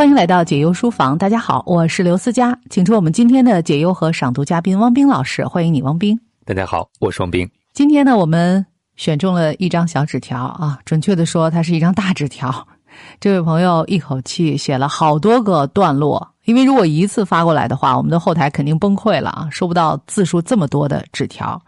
欢迎来到解忧书房。大家好，我是刘思佳，请出我们今天的解忧和赏读嘉宾汪冰老师。欢迎你，汪冰。大家好，我是汪冰。今天呢，我们选中了一张小纸条啊，准确的说，它是一张大纸条。这位朋友一口气写了好多个段落，因为如果一次发过来的话，我们的后台肯定崩溃了啊，收不到字数这么多的纸条。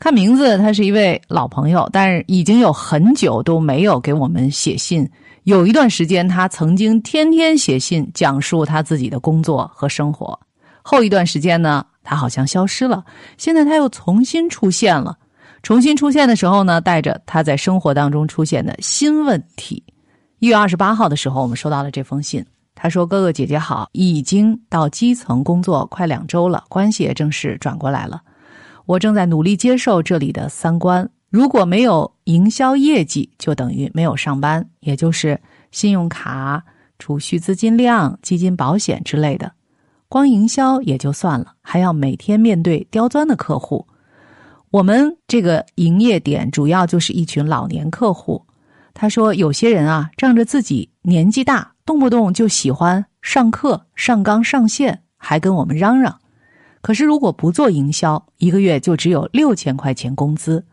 看名字，他是一位老朋友，但是已经有很久都没有给我们写信。有一段时间，他曾经天天写信讲述他自己的工作和生活。后一段时间呢，他好像消失了。现在他又重新出现了。重新出现的时候呢，带着他在生活当中出现的新问题。一月二十八号的时候，我们收到了这封信。他说：“哥哥姐姐好，已经到基层工作快两周了，关系也正式转过来了。我正在努力接受这里的三观。如果没有营销业绩，就等于没有上班，也就是信用卡、储蓄资金量、基金、保险之类的。光营销也就算了，还要每天面对刁钻的客户。我们这个营业点主要就是一群老年客户。”他说：“有些人啊，仗着自己年纪大，动不动就喜欢上课、上纲、上线，还跟我们嚷嚷。可是如果不做营销，一个月就只有六千块钱工资，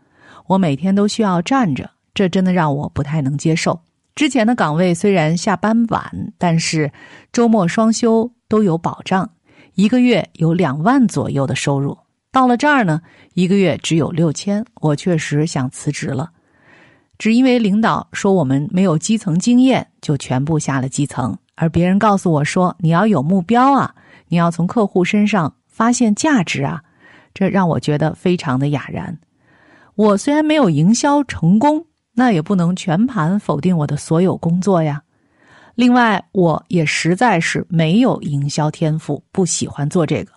我每天都需要站着，这真的让我不太能接受。之前的岗位虽然下班晚，但是周末双休都有保障，一个月有两万左右的收入。到了这儿呢，一个月只有六千，我确实想辞职了。”只因为领导说我们没有基层经验，就全部下了基层。而别人告诉我说：“你要有目标啊，你要从客户身上发现价值啊。”这让我觉得非常的哑然。我虽然没有营销成功，那也不能全盘否定我的所有工作呀。另外，我也实在是没有营销天赋，不喜欢做这个，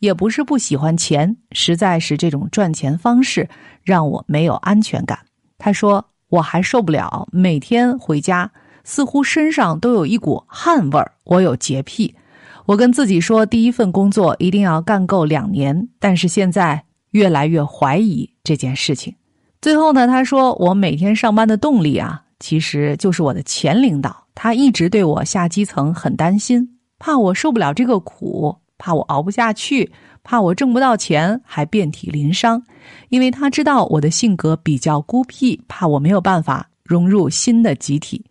也不是不喜欢钱，实在是这种赚钱方式让我没有安全感。他说。我还受不了，每天回家似乎身上都有一股汗味儿。我有洁癖，我跟自己说，第一份工作一定要干够两年。但是现在越来越怀疑这件事情。最后呢，他说我每天上班的动力啊，其实就是我的前领导，他一直对我下基层很担心，怕我受不了这个苦，怕我熬不下去。怕我挣不到钱，还遍体鳞伤，因为他知道我的性格比较孤僻，怕我没有办法融入新的集体。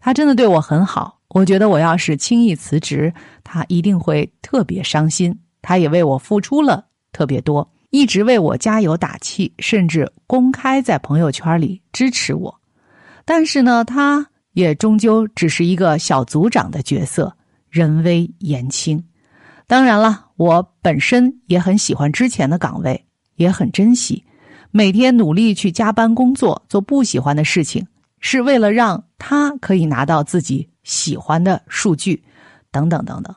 他真的对我很好，我觉得我要是轻易辞职，他一定会特别伤心。他也为我付出了特别多，一直为我加油打气，甚至公开在朋友圈里支持我。但是呢，他也终究只是一个小组长的角色，人微言轻。当然了，我本身也很喜欢之前的岗位，也很珍惜。每天努力去加班工作，做不喜欢的事情，是为了让他可以拿到自己喜欢的数据，等等等等。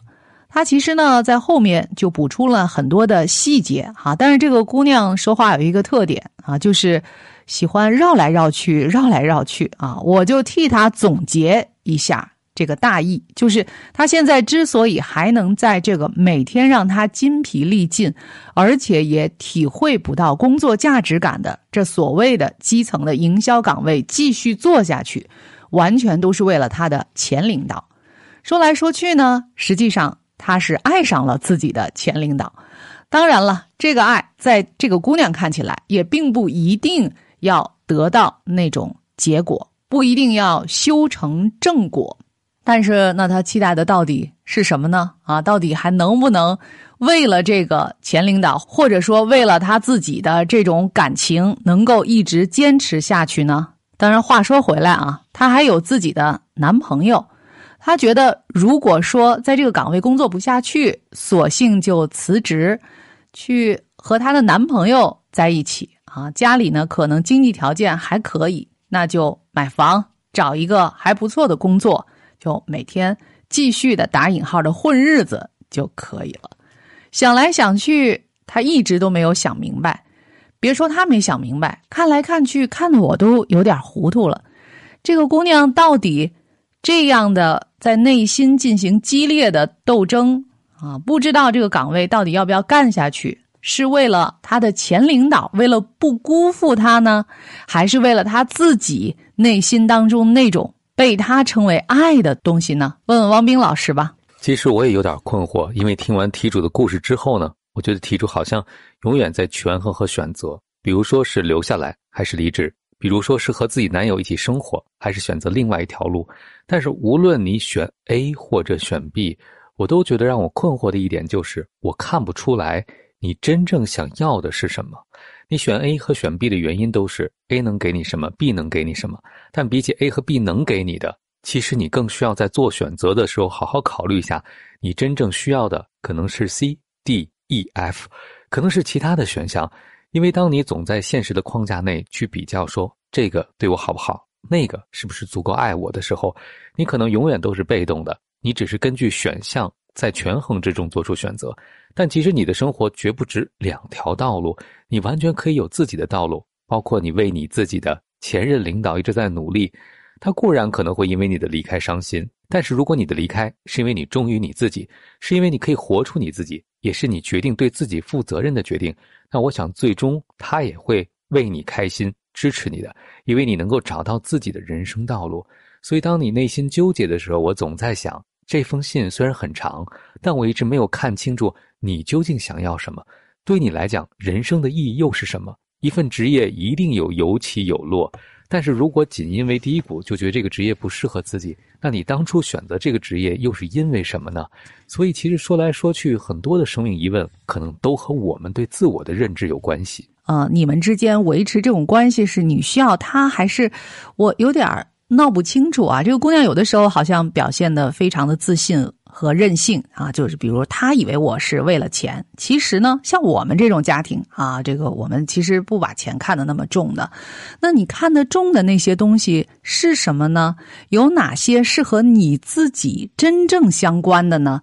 他其实呢，在后面就补充了很多的细节哈。但是这个姑娘说话有一个特点啊，就是喜欢绕来绕去，绕来绕去啊。我就替她总结一下。这个大意就是，他现在之所以还能在这个每天让他筋疲力尽，而且也体会不到工作价值感的这所谓的基层的营销岗位继续做下去，完全都是为了他的前领导。说来说去呢，实际上他是爱上了自己的前领导。当然了，这个爱在这个姑娘看起来也并不一定要得到那种结果，不一定要修成正果。但是，那他期待的到底是什么呢？啊，到底还能不能为了这个前领导，或者说为了他自己的这种感情，能够一直坚持下去呢？当然，话说回来啊，她还有自己的男朋友，她觉得如果说在这个岗位工作不下去，索性就辞职，去和她的男朋友在一起啊。家里呢，可能经济条件还可以，那就买房，找一个还不错的工作。就每天继续的打引号的混日子就可以了。想来想去，他一直都没有想明白。别说他没想明白，看来看去，看的我都有点糊涂了。这个姑娘到底这样的在内心进行激烈的斗争啊？不知道这个岗位到底要不要干下去？是为了他的前领导，为了不辜负他呢，还是为了他自己内心当中那种？被他称为爱的东西呢？问问汪冰老师吧。其实我也有点困惑，因为听完题主的故事之后呢，我觉得题主好像永远在权衡和选择，比如说是留下来还是离职，比如说是和自己男友一起生活，还是选择另外一条路。但是无论你选 A 或者选 B，我都觉得让我困惑的一点就是，我看不出来你真正想要的是什么。你选 A 和选 B 的原因都是 A 能给你什么，B 能给你什么。但比起 A 和 B 能给你的，其实你更需要在做选择的时候好好考虑一下，你真正需要的可能是 C、D、E、F，可能是其他的选项。因为当你总在现实的框架内去比较说这个对我好不好，那个是不是足够爱我的时候，你可能永远都是被动的。你只是根据选项在权衡之中做出选择。但其实你的生活绝不止两条道路，你完全可以有自己的道路，包括你为你自己的前任领导一直在努力，他固然可能会因为你的离开伤心，但是如果你的离开是因为你忠于你自己，是因为你可以活出你自己，也是你决定对自己负责任的决定，那我想最终他也会为你开心，支持你的，因为你能够找到自己的人生道路。所以当你内心纠结的时候，我总在想，这封信虽然很长，但我一直没有看清楚。你究竟想要什么？对你来讲，人生的意义又是什么？一份职业一定有有起有落，但是如果仅因为低谷就觉得这个职业不适合自己，那你当初选择这个职业又是因为什么呢？所以，其实说来说去，很多的生命疑问可能都和我们对自我的认知有关系。啊，你们之间维持这种关系是你需要他，还是我有点闹不清楚啊？这个姑娘有的时候好像表现的非常的自信。和任性啊，就是比如他以为我是为了钱，其实呢，像我们这种家庭啊，这个我们其实不把钱看得那么重的。那你看得重的那些东西是什么呢？有哪些是和你自己真正相关的呢？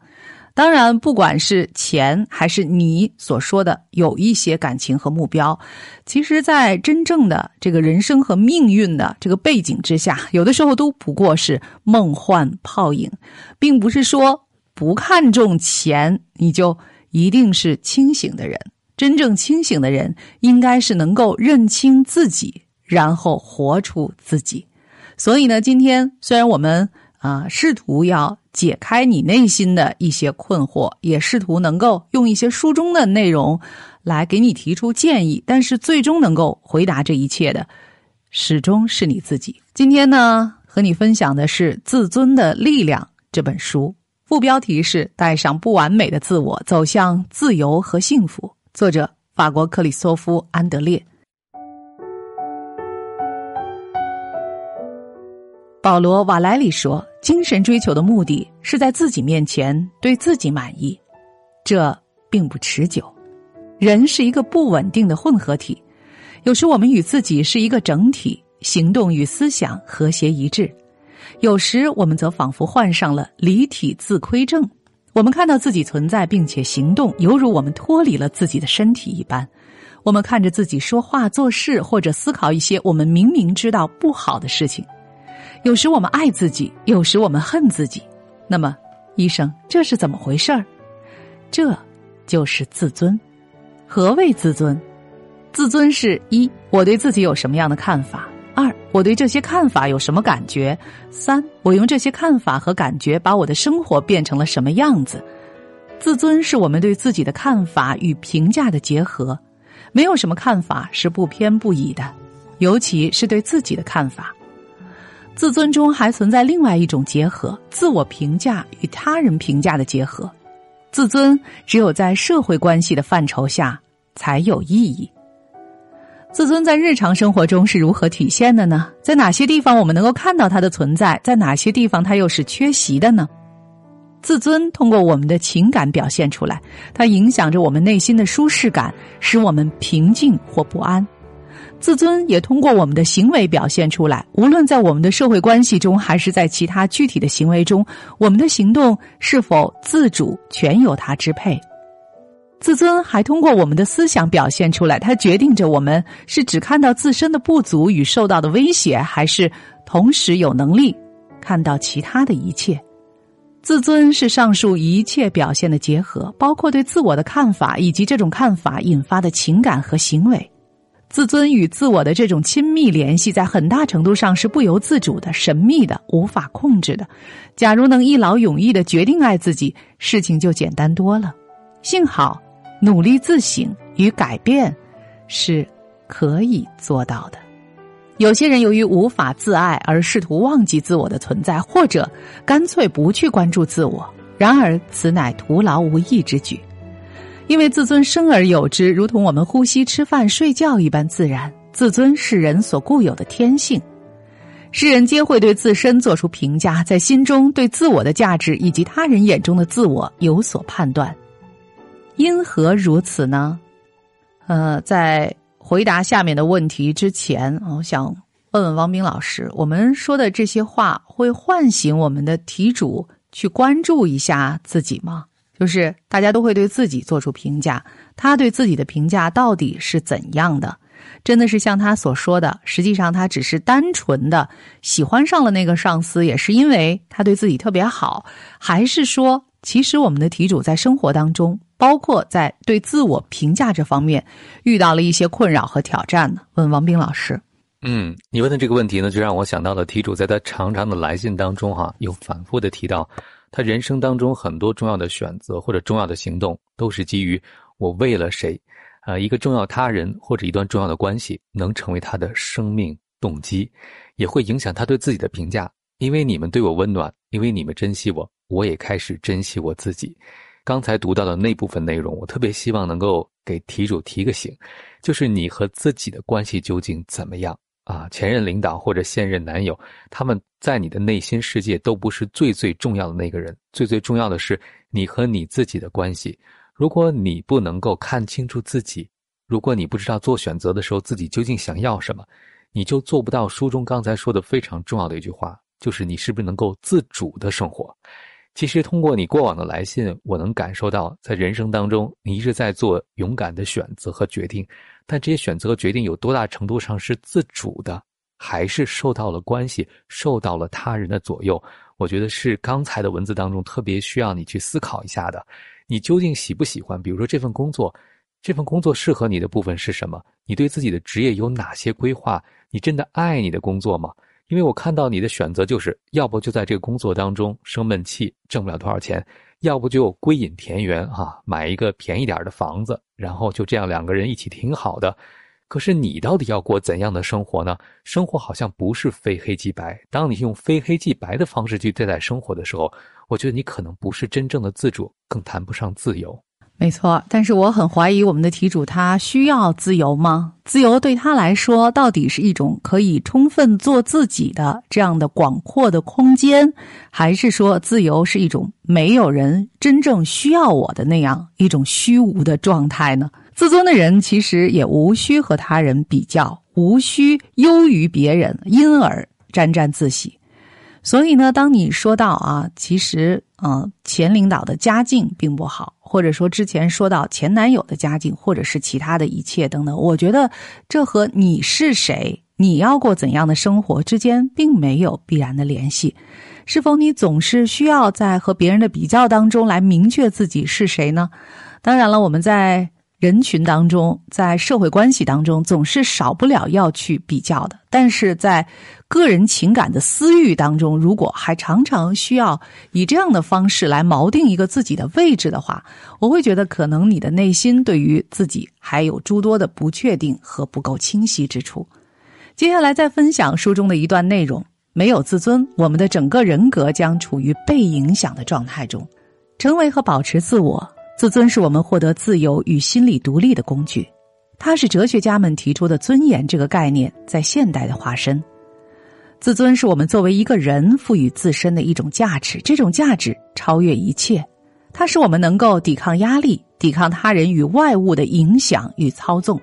当然，不管是钱还是你所说的有一些感情和目标，其实，在真正的这个人生和命运的这个背景之下，有的时候都不过是梦幻泡影，并不是说不看重钱你就一定是清醒的人。真正清醒的人，应该是能够认清自己，然后活出自己。所以呢，今天虽然我们啊试图要。解开你内心的一些困惑，也试图能够用一些书中的内容来给你提出建议，但是最终能够回答这一切的，始终是你自己。今天呢，和你分享的是《自尊的力量》这本书，副标题是“带上不完美的自我，走向自由和幸福”，作者法国克里索夫·安德烈。保罗·瓦莱里说。精神追求的目的是在自己面前对自己满意，这并不持久。人是一个不稳定的混合体，有时我们与自己是一个整体，行动与思想和谐一致；有时我们则仿佛患上了离体自亏症，我们看到自己存在并且行动，犹如我们脱离了自己的身体一般。我们看着自己说话、做事或者思考一些我们明明知道不好的事情。有时我们爱自己，有时我们恨自己。那么，医生，这是怎么回事儿？这就是自尊。何谓自尊？自尊是一，我对自己有什么样的看法；二，我对这些看法有什么感觉；三，我用这些看法和感觉把我的生活变成了什么样子。自尊是我们对自己的看法与评价的结合。没有什么看法是不偏不倚的，尤其是对自己的看法。自尊中还存在另外一种结合：自我评价与他人评价的结合。自尊只有在社会关系的范畴下才有意义。自尊在日常生活中是如何体现的呢？在哪些地方我们能够看到它的存在？在哪些地方它又是缺席的呢？自尊通过我们的情感表现出来，它影响着我们内心的舒适感，使我们平静或不安。自尊也通过我们的行为表现出来，无论在我们的社会关系中，还是在其他具体的行为中，我们的行动是否自主，全由它支配。自尊还通过我们的思想表现出来，它决定着我们是只看到自身的不足与受到的威胁，还是同时有能力看到其他的一切。自尊是上述一切表现的结合，包括对自我的看法，以及这种看法引发的情感和行为。自尊与自我的这种亲密联系，在很大程度上是不由自主的、神秘的、无法控制的。假如能一劳永逸的决定爱自己，事情就简单多了。幸好，努力自省与改变是可以做到的。有些人由于无法自爱而试图忘记自我的存在，或者干脆不去关注自我。然而，此乃徒劳无益之举。因为自尊生而有之，如同我们呼吸、吃饭、睡觉一般自然。自尊是人所固有的天性，世人皆会对自身做出评价，在心中对自我的价值以及他人眼中的自我有所判断。因何如此呢？呃，在回答下面的问题之前，我想问问王斌老师：我们说的这些话会唤醒我们的题主去关注一下自己吗？就是大家都会对自己做出评价，他对自己的评价到底是怎样的？真的是像他所说的，实际上他只是单纯的喜欢上了那个上司，也是因为他对自己特别好，还是说，其实我们的题主在生活当中，包括在对自我评价这方面，遇到了一些困扰和挑战呢？问王冰老师。嗯，你问的这个问题呢，就让我想到了题主在他长长的来信当中，哈，有反复的提到。他人生当中很多重要的选择或者重要的行动，都是基于我为了谁，啊，一个重要他人或者一段重要的关系能成为他的生命动机，也会影响他对自己的评价。因为你们对我温暖，因为你们珍惜我，我也开始珍惜我自己。刚才读到的那部分内容，我特别希望能够给题主提个醒，就是你和自己的关系究竟怎么样？啊，前任领导或者现任男友，他们在你的内心世界都不是最最重要的那个人。最最重要的是你和你自己的关系。如果你不能够看清楚自己，如果你不知道做选择的时候自己究竟想要什么，你就做不到书中刚才说的非常重要的一句话，就是你是不是能够自主的生活。其实通过你过往的来信，我能感受到，在人生当中，你一直在做勇敢的选择和决定。但这些选择和决定有多大程度上是自主的，还是受到了关系、受到了他人的左右？我觉得是刚才的文字当中特别需要你去思考一下的。你究竟喜不喜欢？比如说这份工作，这份工作适合你的部分是什么？你对自己的职业有哪些规划？你真的爱你的工作吗？因为我看到你的选择就是要不就在这个工作当中生闷气，挣不了多少钱。要不就归隐田园啊，买一个便宜点的房子，然后就这样两个人一起挺好的。可是你到底要过怎样的生活呢？生活好像不是非黑即白。当你用非黑即白的方式去对待生活的时候，我觉得你可能不是真正的自主，更谈不上自由。没错，但是我很怀疑我们的题主他需要自由吗？自由对他来说，到底是一种可以充分做自己的这样的广阔的空间，还是说自由是一种没有人真正需要我的那样一种虚无的状态呢？自尊的人其实也无需和他人比较，无需优于别人，因而沾沾自喜。所以呢，当你说到啊，其实嗯，前领导的家境并不好，或者说之前说到前男友的家境，或者是其他的一切等等，我觉得这和你是谁，你要过怎样的生活之间并没有必然的联系。是否你总是需要在和别人的比较当中来明确自己是谁呢？当然了，我们在。人群当中，在社会关系当中，总是少不了要去比较的。但是在个人情感的私欲当中，如果还常常需要以这样的方式来锚定一个自己的位置的话，我会觉得可能你的内心对于自己还有诸多的不确定和不够清晰之处。接下来再分享书中的一段内容：没有自尊，我们的整个人格将处于被影响的状态中，成为和保持自我。自尊是我们获得自由与心理独立的工具，它是哲学家们提出的尊严这个概念在现代的化身。自尊是我们作为一个人赋予自身的一种价值，这种价值超越一切，它使我们能够抵抗压力，抵抗他人与外物的影响与操纵。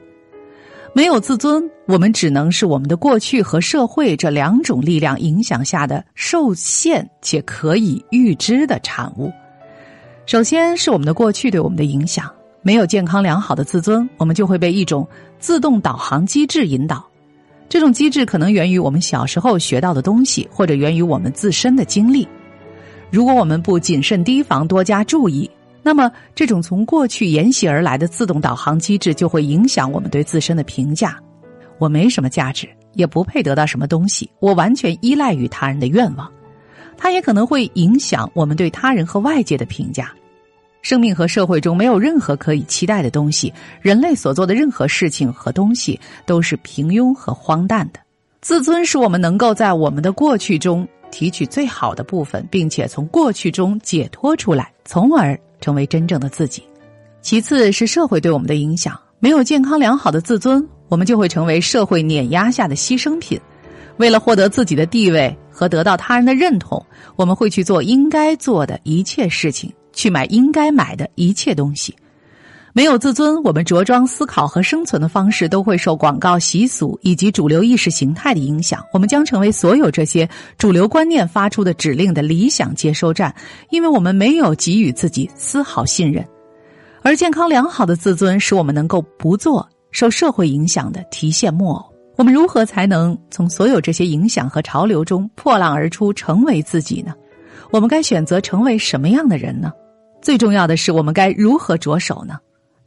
没有自尊，我们只能是我们的过去和社会这两种力量影响下的受限且可以预知的产物。首先是我们的过去对我们的影响，没有健康良好的自尊，我们就会被一种自动导航机制引导。这种机制可能源于我们小时候学到的东西，或者源于我们自身的经历。如果我们不谨慎提防、多加注意，那么这种从过去沿袭而来的自动导航机制就会影响我们对自身的评价。我没什么价值，也不配得到什么东西，我完全依赖于他人的愿望。它也可能会影响我们对他人和外界的评价。生命和社会中没有任何可以期待的东西，人类所做的任何事情和东西都是平庸和荒诞的。自尊是我们能够在我们的过去中提取最好的部分，并且从过去中解脱出来，从而成为真正的自己。其次是社会对我们的影响。没有健康良好的自尊，我们就会成为社会碾压下的牺牲品。为了获得自己的地位和得到他人的认同，我们会去做应该做的一切事情，去买应该买的一切东西。没有自尊，我们着装、思考和生存的方式都会受广告习俗以及主流意识形态的影响。我们将成为所有这些主流观念发出的指令的理想接收站，因为我们没有给予自己丝毫信任。而健康良好的自尊，使我们能够不做受社会影响的提线木偶。我们如何才能从所有这些影响和潮流中破浪而出，成为自己呢？我们该选择成为什么样的人呢？最重要的是，我们该如何着手呢？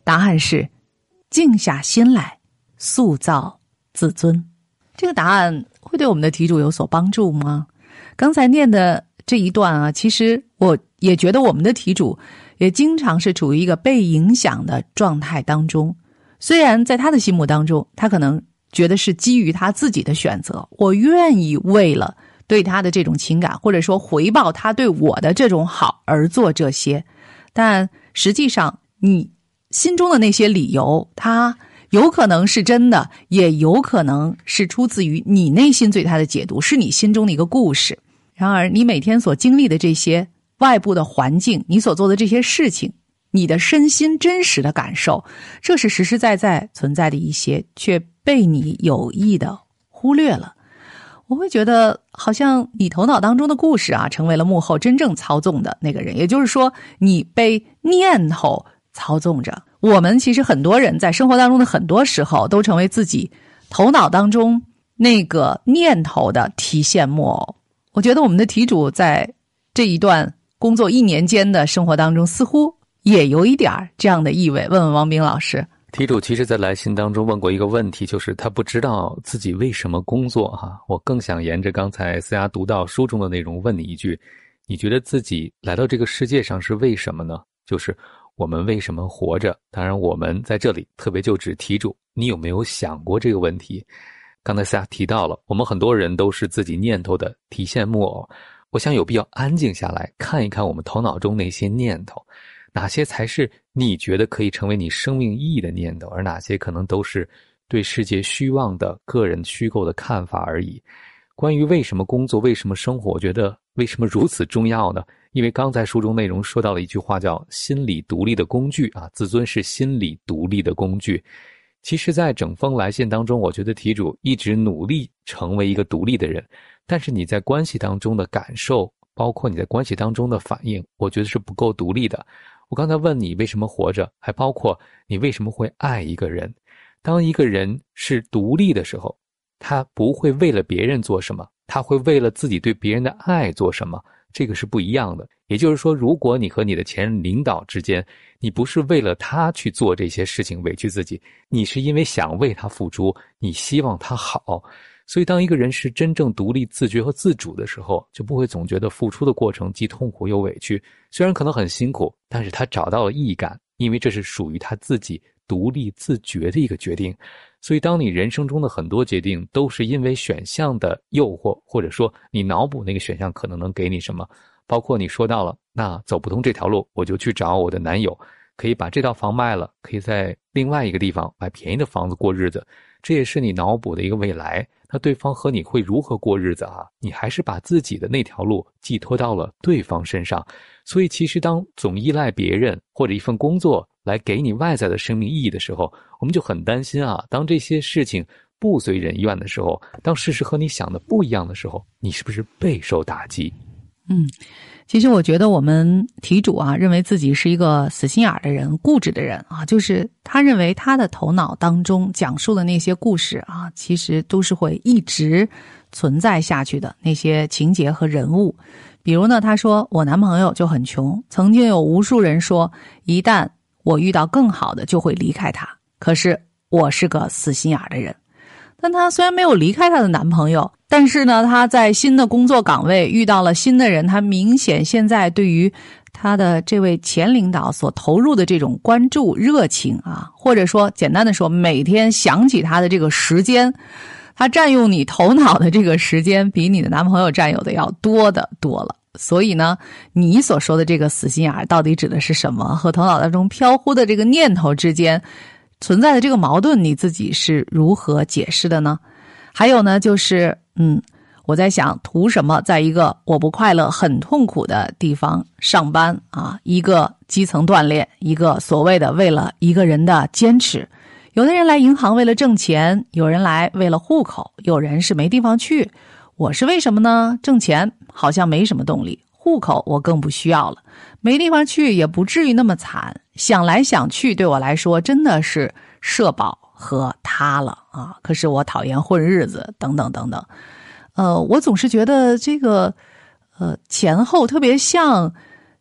答案是：静下心来，塑造自尊。这个答案会对我们的题主有所帮助吗？刚才念的这一段啊，其实我也觉得我们的题主。也经常是处于一个被影响的状态当中，虽然在他的心目当中，他可能觉得是基于他自己的选择，我愿意为了对他的这种情感，或者说回报他对我的这种好而做这些，但实际上你心中的那些理由，他有可能是真的，也有可能是出自于你内心对他的解读，是你心中的一个故事。然而，你每天所经历的这些。外部的环境，你所做的这些事情，你的身心真实的感受，这是实实在在存在的一些，却被你有意的忽略了。我会觉得，好像你头脑当中的故事啊，成为了幕后真正操纵的那个人。也就是说，你被念头操纵着。我们其实很多人在生活当中的很多时候，都成为自己头脑当中那个念头的提线木偶。我觉得我们的题主在这一段。工作一年间的生活当中，似乎也有一点这样的意味。问问王斌老师，题主其实，在来信当中问过一个问题，就是他不知道自己为什么工作。哈，我更想沿着刚才思雅读到书中的内容问你一句：你觉得自己来到这个世界上是为什么呢？就是我们为什么活着？当然，我们在这里特别就指题主，你有没有想过这个问题？刚才思雅提到了，我们很多人都是自己念头的提线木偶。我想有必要安静下来看一看我们头脑中那些念头，哪些才是你觉得可以成为你生命意义的念头，而哪些可能都是对世界虚妄的个人虚构的看法而已。关于为什么工作、为什么生活，我觉得为什么如此重要呢？因为刚才书中内容说到了一句话，叫“心理独立的工具”啊，自尊是心理独立的工具。其实，在整封来信当中，我觉得题主一直努力成为一个独立的人。但是你在关系当中的感受，包括你在关系当中的反应，我觉得是不够独立的。我刚才问你为什么活着，还包括你为什么会爱一个人。当一个人是独立的时候，他不会为了别人做什么，他会为了自己对别人的爱做什么，这个是不一样的。也就是说，如果你和你的前任领导之间，你不是为了他去做这些事情委屈自己，你是因为想为他付出，你希望他好。所以，当一个人是真正独立、自觉和自主的时候，就不会总觉得付出的过程既痛苦又委屈。虽然可能很辛苦，但是他找到了意义感，因为这是属于他自己独立自觉的一个决定。所以，当你人生中的很多决定都是因为选项的诱惑，或者说你脑补那个选项可能能给你什么，包括你说到了，那走不通这条路，我就去找我的男友，可以把这套房卖了，可以在另外一个地方买便宜的房子过日子，这也是你脑补的一个未来。那对方和你会如何过日子啊？你还是把自己的那条路寄托到了对方身上，所以其实当总依赖别人或者一份工作来给你外在的生命意义的时候，我们就很担心啊。当这些事情不随人愿的时候，当事实和你想的不一样的时候，你是不是备受打击？嗯。其实我觉得我们题主啊，认为自己是一个死心眼的人、固执的人啊，就是他认为他的头脑当中讲述的那些故事啊，其实都是会一直存在下去的那些情节和人物。比如呢，他说我男朋友就很穷，曾经有无数人说，一旦我遇到更好的，就会离开他。可是我是个死心眼的人。但她虽然没有离开她的男朋友，但是呢，她在新的工作岗位遇到了新的人，她明显现在对于她的这位前领导所投入的这种关注、热情啊，或者说简单的说，每天想起他的这个时间，他占用你头脑的这个时间，比你的男朋友占有的要多的多了。所以呢，你所说的这个死心眼儿到底指的是什么？和头脑当中飘忽的这个念头之间存在的这个矛盾，你自己是如何解释的呢？还有呢，就是嗯，我在想，图什么？在一个我不快乐、很痛苦的地方上班啊，一个基层锻炼，一个所谓的为了一个人的坚持。有的人来银行为了挣钱，有人来为了户口，有人是没地方去。我是为什么呢？挣钱好像没什么动力，户口我更不需要了，没地方去也不至于那么惨。想来想去，对我来说真的是社保和他了啊！可是我讨厌混日子，等等等等。呃，我总是觉得这个，呃，前后特别像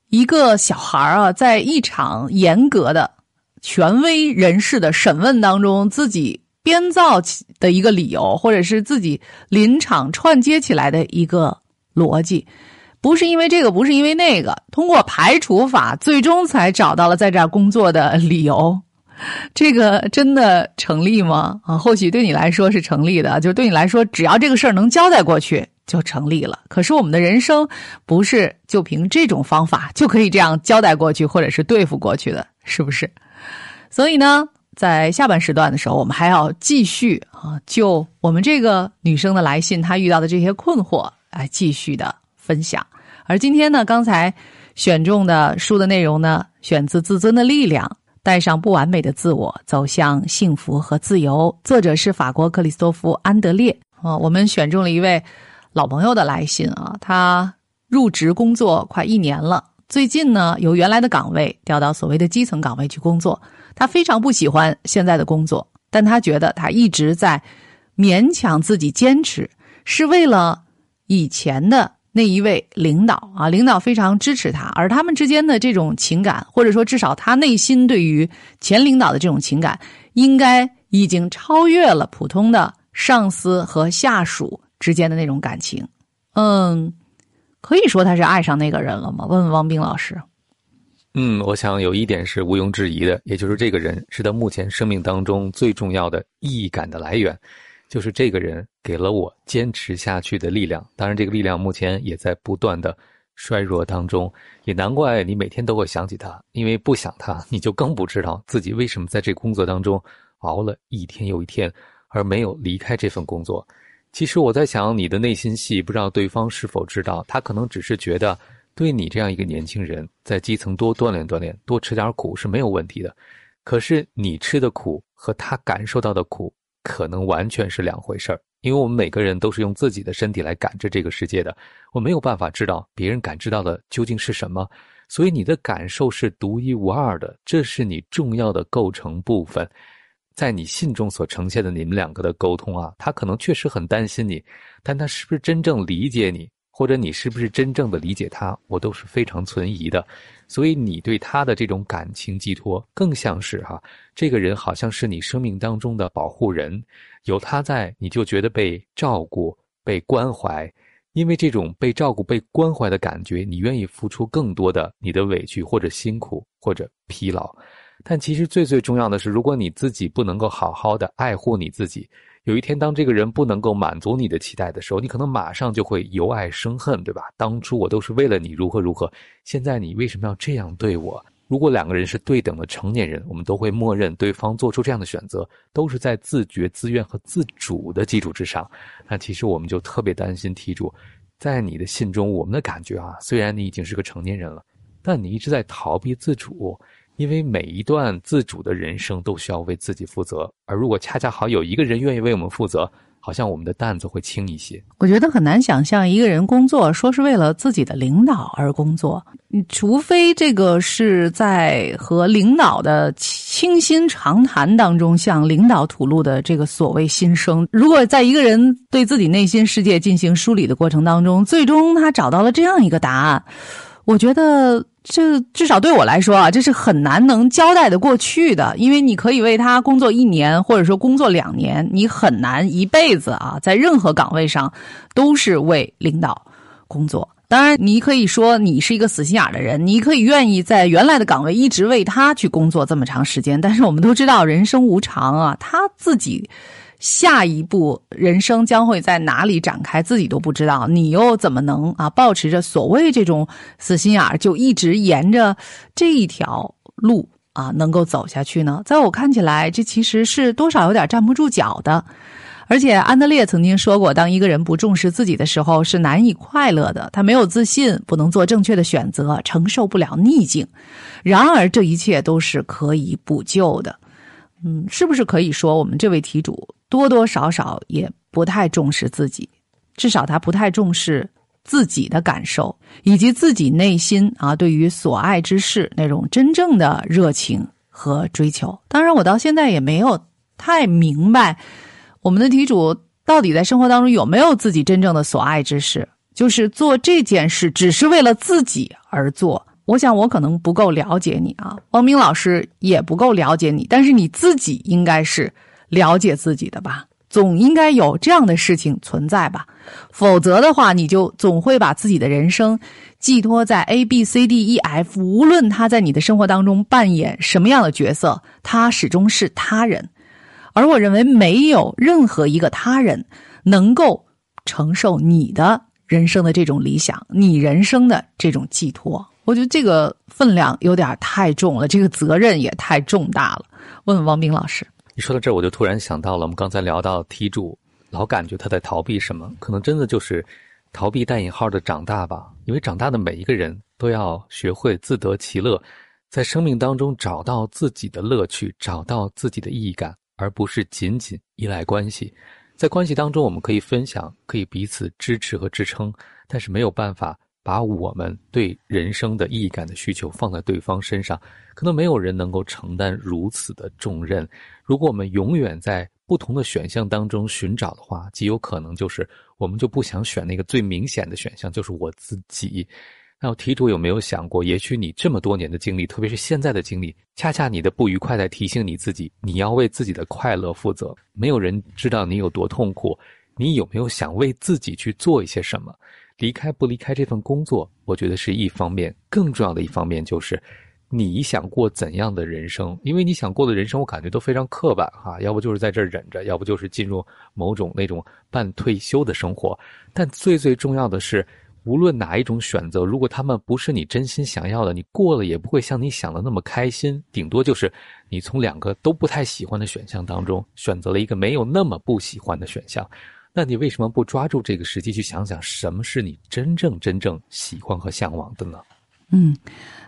一个小孩啊，在一场严格的权威人士的审问当中，自己。编造起的一个理由，或者是自己临场串接起来的一个逻辑，不是因为这个，不是因为那个，通过排除法，最终才找到了在这儿工作的理由。这个真的成立吗？啊，或许对你来说是成立的，就是对你来说，只要这个事儿能交代过去，就成立了。可是我们的人生不是就凭这种方法就可以这样交代过去，或者是对付过去的，是不是？所以呢？在下半时段的时候，我们还要继续啊，就我们这个女生的来信，她遇到的这些困惑来继续的分享。而今天呢，刚才选中的书的内容呢，选自《自尊的力量》，带上不完美的自我，走向幸福和自由。作者是法国克里斯多夫·安德烈啊。我们选中了一位老朋友的来信啊，他入职工作快一年了，最近呢，由原来的岗位调到所谓的基层岗位去工作。他非常不喜欢现在的工作，但他觉得他一直在勉强自己坚持，是为了以前的那一位领导啊，领导非常支持他，而他们之间的这种情感，或者说至少他内心对于前领导的这种情感，应该已经超越了普通的上司和下属之间的那种感情。嗯，可以说他是爱上那个人了吗？问问汪冰老师。嗯，我想有一点是毋庸置疑的，也就是这个人是他目前生命当中最重要的意义感的来源，就是这个人给了我坚持下去的力量。当然，这个力量目前也在不断的衰弱当中，也难怪你每天都会想起他，因为不想他，你就更不知道自己为什么在这工作当中熬了一天又一天，而没有离开这份工作。其实我在想，你的内心戏，不知道对方是否知道，他可能只是觉得。对你这样一个年轻人，在基层多锻炼锻炼，多吃点苦是没有问题的。可是你吃的苦和他感受到的苦，可能完全是两回事儿。因为我们每个人都是用自己的身体来感知这个世界的，我没有办法知道别人感知到的究竟是什么。所以你的感受是独一无二的，这是你重要的构成部分。在你信中所呈现的你们两个的沟通啊，他可能确实很担心你，但他是不是真正理解你？或者你是不是真正的理解他，我都是非常存疑的。所以你对他的这种感情寄托，更像是哈，这个人好像是你生命当中的保护人，有他在，你就觉得被照顾、被关怀。因为这种被照顾、被关怀的感觉，你愿意付出更多的你的委屈或者辛苦或者疲劳。但其实最最重要的是，如果你自己不能够好好的爱护你自己。有一天，当这个人不能够满足你的期待的时候，你可能马上就会由爱生恨，对吧？当初我都是为了你如何如何，现在你为什么要这样对我？如果两个人是对等的成年人，我们都会默认对方做出这样的选择都是在自觉、自愿和自主的基础之上。那其实我们就特别担心题主，在你的信中，我们的感觉啊，虽然你已经是个成年人了，但你一直在逃避自主。因为每一段自主的人生都需要为自己负责，而如果恰恰好有一个人愿意为我们负责，好像我们的担子会轻一些。我觉得很难想象一个人工作说是为了自己的领导而工作，除非这个是在和领导的倾心长谈当中向领导吐露的这个所谓心声。如果在一个人对自己内心世界进行梳理的过程当中，最终他找到了这样一个答案，我觉得。这至少对我来说啊，这是很难能交代的过去的，因为你可以为他工作一年，或者说工作两年，你很难一辈子啊，在任何岗位上都是为领导工作。当然，你可以说你是一个死心眼的人，你可以愿意在原来的岗位一直为他去工作这么长时间。但是我们都知道，人生无常啊，他自己。下一步人生将会在哪里展开，自己都不知道，你又怎么能啊？保持着所谓这种死心眼儿，就一直沿着这一条路啊，能够走下去呢？在我看起来，这其实是多少有点站不住脚的。而且安德烈曾经说过，当一个人不重视自己的时候，是难以快乐的。他没有自信，不能做正确的选择，承受不了逆境。然而，这一切都是可以补救的。嗯，是不是可以说，我们这位题主？多多少少也不太重视自己，至少他不太重视自己的感受，以及自己内心啊对于所爱之事那种真正的热情和追求。当然，我到现在也没有太明白我们的题主到底在生活当中有没有自己真正的所爱之事，就是做这件事只是为了自己而做。我想我可能不够了解你啊，王明老师也不够了解你，但是你自己应该是。了解自己的吧，总应该有这样的事情存在吧，否则的话，你就总会把自己的人生寄托在 A B C D E F，无论他在你的生活当中扮演什么样的角色，他始终是他人。而我认为，没有任何一个他人能够承受你的人生的这种理想，你人生的这种寄托。我觉得这个分量有点太重了，这个责任也太重大了。问问王斌老师。你说到这儿，我就突然想到了，我们刚才聊到题主，老感觉他在逃避什么，可能真的就是逃避带引号的长大吧。因为长大的每一个人都要学会自得其乐，在生命当中找到自己的乐趣，找到自己的意义感，而不是仅仅依赖关系。在关系当中，我们可以分享，可以彼此支持和支撑，但是没有办法。把我们对人生的意义感的需求放在对方身上，可能没有人能够承担如此的重任。如果我们永远在不同的选项当中寻找的话，极有可能就是我们就不想选那个最明显的选项，就是我自己。那题主有没有想过，也许你这么多年的经历，特别是现在的经历，恰恰你的不愉快在提醒你自己，你要为自己的快乐负责。没有人知道你有多痛苦，你有没有想为自己去做一些什么？离开不离开这份工作，我觉得是一方面。更重要的一方面就是，你想过怎样的人生？因为你想过的人生，我感觉都非常刻板哈。要不就是在这儿忍着，要不就是进入某种那种半退休的生活。但最最重要的是，无论哪一种选择，如果他们不是你真心想要的，你过了也不会像你想的那么开心。顶多就是你从两个都不太喜欢的选项当中，选择了一个没有那么不喜欢的选项。那你为什么不抓住这个时机去想想什么是你真正真正喜欢和向往的呢？嗯，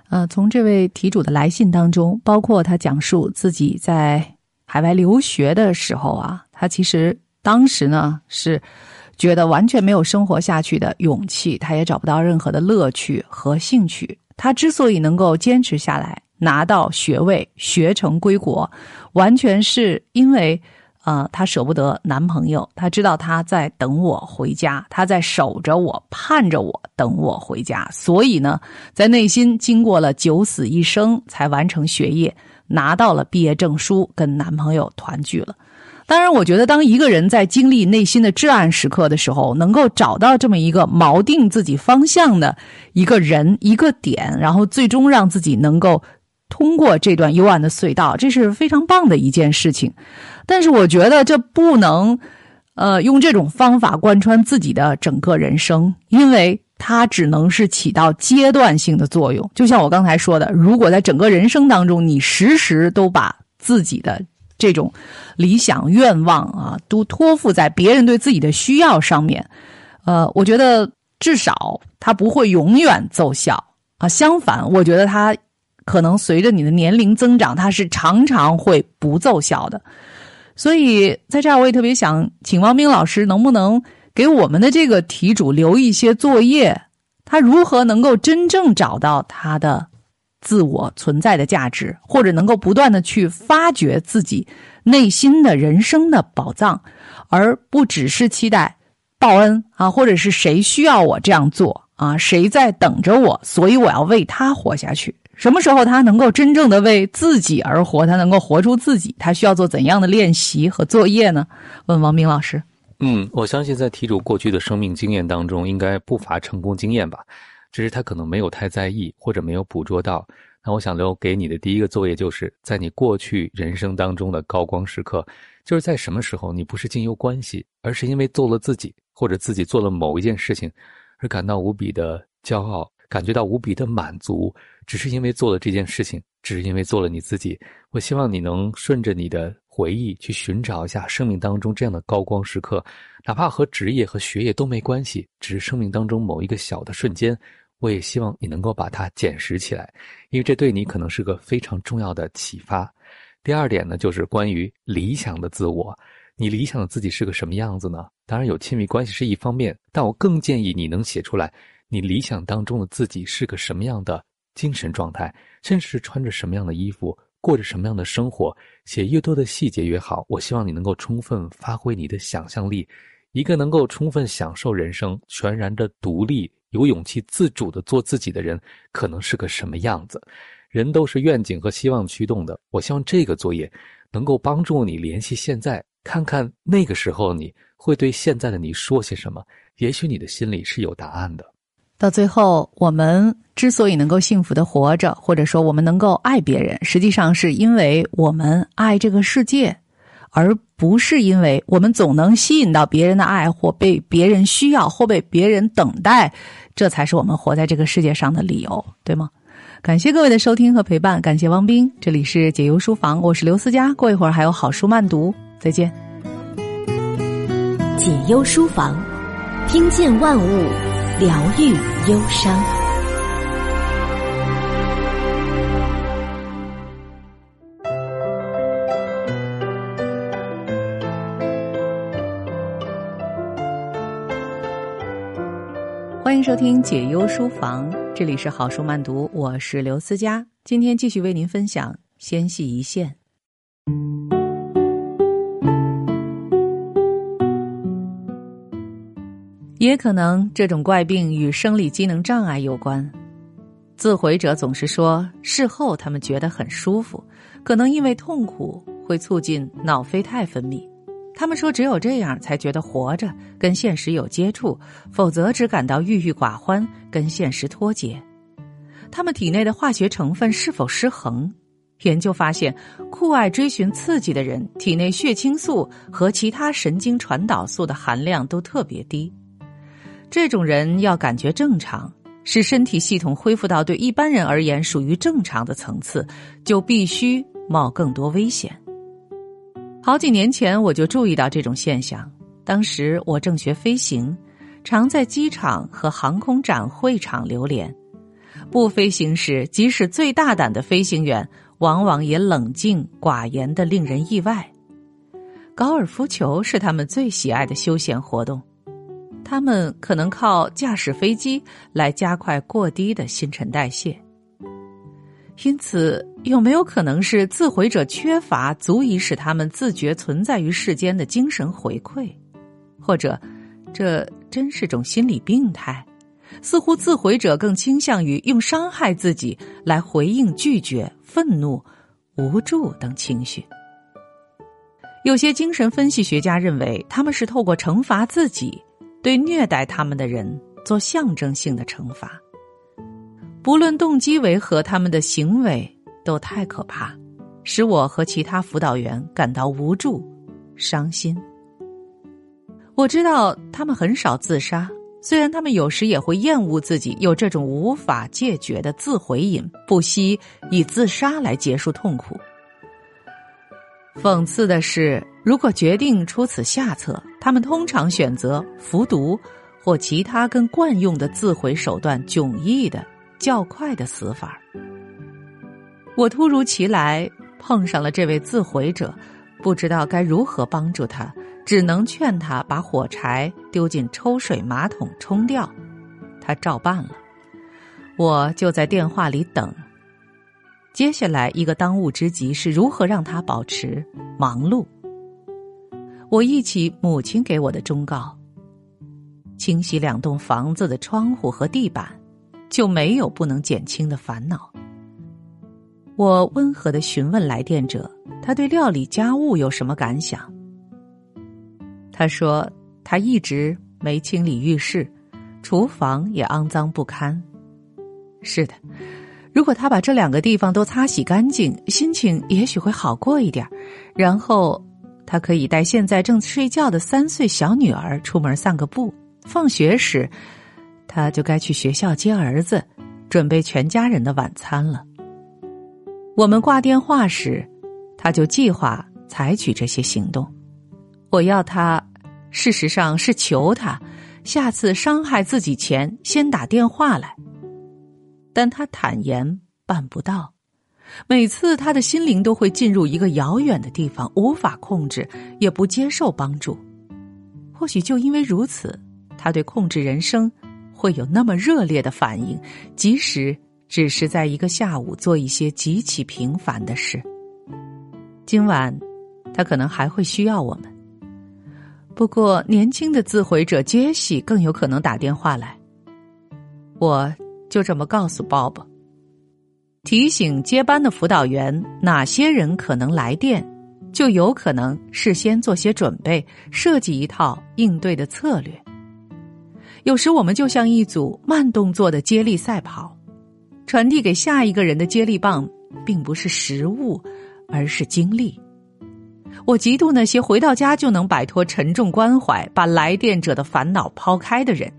呃，从这位题主的来信当中，包括他讲述自己在海外留学的时候啊，他其实当时呢是觉得完全没有生活下去的勇气，他也找不到任何的乐趣和兴趣。他之所以能够坚持下来，拿到学位，学成归国，完全是因为。啊，她舍不得男朋友，她知道他在等我回家，他在守着我，盼着我，等我回家。所以呢，在内心经过了九死一生，才完成学业，拿到了毕业证书，跟男朋友团聚了。当然，我觉得当一个人在经历内心的至暗时刻的时候，能够找到这么一个锚定自己方向的一个人、一个点，然后最终让自己能够。通过这段幽暗的隧道，这是非常棒的一件事情。但是，我觉得这不能，呃，用这种方法贯穿自己的整个人生，因为它只能是起到阶段性的作用。就像我刚才说的，如果在整个人生当中，你时时都把自己的这种理想愿望啊，都托付在别人对自己的需要上面，呃，我觉得至少它不会永远奏效啊。相反，我觉得它。可能随着你的年龄增长，它是常常会不奏效的。所以在这儿，我也特别想请王明老师，能不能给我们的这个题主留一些作业？他如何能够真正找到他的自我存在的价值，或者能够不断的去发掘自己内心的人生的宝藏，而不只是期待报恩啊，或者是谁需要我这样做啊，谁在等着我，所以我要为他活下去。什么时候他能够真正的为自己而活？他能够活出自己？他需要做怎样的练习和作业呢？问王明老师。嗯，我相信在题主过去的生命经验当中，应该不乏成功经验吧，只是他可能没有太在意，或者没有捕捉到。那我想留给你的第一个作业，就是在你过去人生当中的高光时刻，就是在什么时候你不是经由关系，而是因为做了自己，或者自己做了某一件事情，而感到无比的骄傲。感觉到无比的满足，只是因为做了这件事情，只是因为做了你自己。我希望你能顺着你的回忆去寻找一下生命当中这样的高光时刻，哪怕和职业和学业都没关系，只是生命当中某一个小的瞬间。我也希望你能够把它捡拾起来，因为这对你可能是个非常重要的启发。第二点呢，就是关于理想的自我，你理想的自己是个什么样子呢？当然有亲密关系是一方面，但我更建议你能写出来。你理想当中的自己是个什么样的精神状态，甚至是穿着什么样的衣服，过着什么样的生活？写越多的细节越好。我希望你能够充分发挥你的想象力。一个能够充分享受人生、全然的独立、有勇气、自主的做自己的人，可能是个什么样子？人都是愿景和希望驱动的。我希望这个作业能够帮助你联系现在，看看那个时候你会对现在的你说些什么。也许你的心里是有答案的。到最后，我们之所以能够幸福的活着，或者说我们能够爱别人，实际上是因为我们爱这个世界，而不是因为我们总能吸引到别人的爱，或被别人需要，或被别人等待，这才是我们活在这个世界上的理由，对吗？感谢各位的收听和陪伴，感谢汪斌，这里是解忧书房，我是刘思佳，过一会儿还有好书慢读，再见。解忧书房，听见万物。疗愈忧伤。欢迎收听解忧书房，这里是好书慢读，我是刘思佳，今天继续为您分享《纤细一线》。也可能这种怪病与生理机能障碍有关。自毁者总是说，事后他们觉得很舒服，可能因为痛苦会促进脑啡肽分泌。他们说，只有这样才觉得活着，跟现实有接触，否则只感到郁郁寡欢，跟现实脱节。他们体内的化学成分是否失衡？研究发现，酷爱追寻刺激的人，体内血清素和其他神经传导素的含量都特别低。这种人要感觉正常，使身体系统恢复到对一般人而言属于正常的层次，就必须冒更多危险。好几年前我就注意到这种现象，当时我正学飞行，常在机场和航空展会场流连。不飞行时，即使最大胆的飞行员，往往也冷静寡言的令人意外。高尔夫球是他们最喜爱的休闲活动。他们可能靠驾驶飞机来加快过低的新陈代谢，因此有没有可能是自毁者缺乏足以使他们自觉存在于世间的精神回馈，或者这真是种心理病态？似乎自毁者更倾向于用伤害自己来回应拒绝、愤怒、无助等情绪。有些精神分析学家认为，他们是透过惩罚自己。对虐待他们的人做象征性的惩罚，不论动机为何，他们的行为都太可怕，使我和其他辅导员感到无助、伤心。我知道他们很少自杀，虽然他们有时也会厌恶自己有这种无法戒绝的自毁瘾，不惜以自杀来结束痛苦。讽刺的是，如果决定出此下策，他们通常选择服毒或其他跟惯用的自毁手段迥异的较快的死法。我突如其来碰上了这位自毁者，不知道该如何帮助他，只能劝他把火柴丢进抽水马桶冲掉。他照办了，我就在电话里等。接下来一个当务之急是如何让他保持忙碌。我忆起母亲给我的忠告：清洗两栋房子的窗户和地板，就没有不能减轻的烦恼。我温和的询问来电者，他对料理家务有什么感想？他说，他一直没清理浴室，厨房也肮脏不堪。是的，如果他把这两个地方都擦洗干净，心情也许会好过一点。然后，他可以带现在正睡觉的三岁小女儿出门散个步。放学时，他就该去学校接儿子，准备全家人的晚餐了。我们挂电话时，他就计划采取这些行动。我要他，事实上是求他，下次伤害自己前先打电话来。但他坦言办不到。每次他的心灵都会进入一个遥远的地方，无法控制，也不接受帮助。或许就因为如此，他对控制人生会有那么热烈的反应，即使。只是在一个下午做一些极其平凡的事。今晚，他可能还会需要我们。不过，年轻的自毁者杰西更有可能打电话来。我就这么告诉鲍勃，提醒接班的辅导员哪些人可能来电，就有可能事先做些准备，设计一套应对的策略。有时，我们就像一组慢动作的接力赛跑。传递给下一个人的接力棒，并不是食物，而是精力。我嫉妒那些回到家就能摆脱沉重关怀，把来电者的烦恼抛开的人。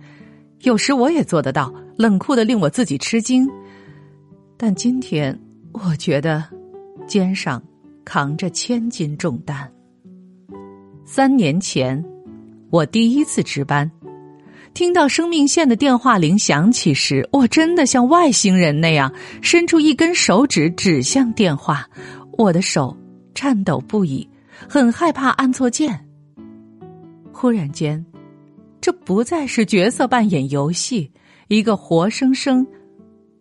有时我也做得到，冷酷的令我自己吃惊。但今天，我觉得肩上扛着千斤重担。三年前，我第一次值班。听到生命线的电话铃响起时，我真的像外星人那样伸出一根手指指向电话，我的手颤抖不已，很害怕按错键。忽然间，这不再是角色扮演游戏，一个活生生、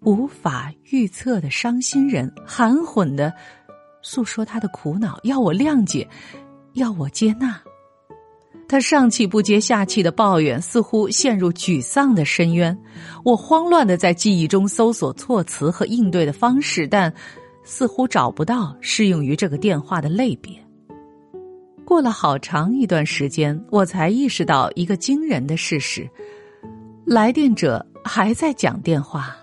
无法预测的伤心人，含混的诉说他的苦恼，要我谅解，要我接纳。他上气不接下气的抱怨，似乎陷入沮丧的深渊。我慌乱的在记忆中搜索措辞和应对的方式，但似乎找不到适用于这个电话的类别。过了好长一段时间，我才意识到一个惊人的事实：来电者还在讲电话，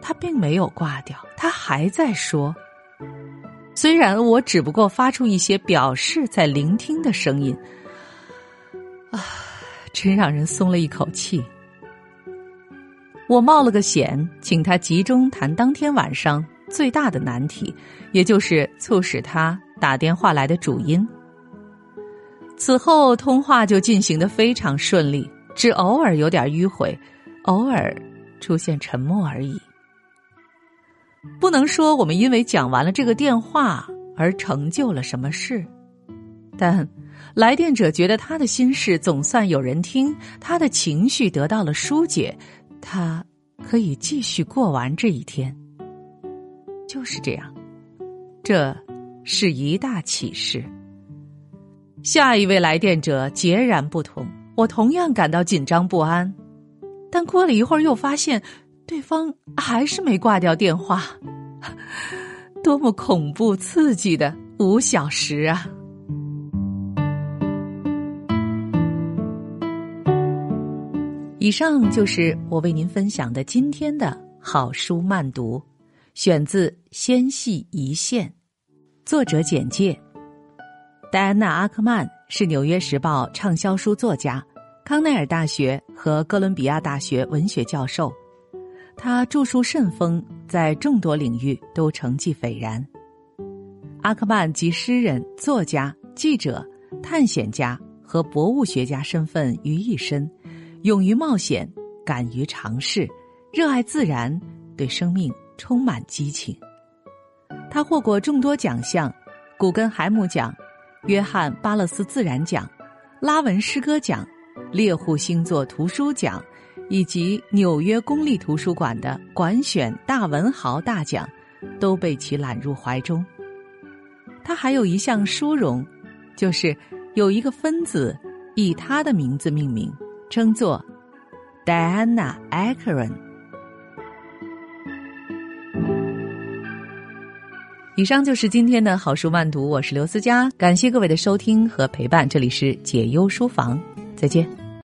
他并没有挂掉，他还在说。虽然我只不过发出一些表示在聆听的声音。啊，真让人松了一口气。我冒了个险，请他集中谈当天晚上最大的难题，也就是促使他打电话来的主因。此后通话就进行的非常顺利，只偶尔有点迂回，偶尔出现沉默而已。不能说我们因为讲完了这个电话而成就了什么事，但。来电者觉得他的心事总算有人听，他的情绪得到了疏解，他可以继续过完这一天。就是这样，这是一大启示。下一位来电者截然不同，我同样感到紧张不安，但过了一会儿又发现对方还是没挂掉电话，多么恐怖刺激的五小时啊！以上就是我为您分享的今天的好书慢读，选自《纤细一线》，作者简介：戴安娜·阿克曼是《纽约时报》畅销书作家，康奈尔大学和哥伦比亚大学文学教授，他著述甚丰，在众多领域都成绩斐然。阿克曼集诗人、作家、记者、探险家和博物学家身份于一身。勇于冒险，敢于尝试，热爱自然，对生命充满激情。他获过众多奖项：古根海姆奖、约翰巴勒斯自然奖、拉文诗歌奖、猎户星座图书奖，以及纽约公立图书馆的馆选大文豪大奖，都被其揽入怀中。他还有一项殊荣，就是有一个分子以他的名字命名。称作 Diana Ackern。以上就是今天的好书慢读，我是刘思佳，感谢各位的收听和陪伴，这里是解忧书房，再见。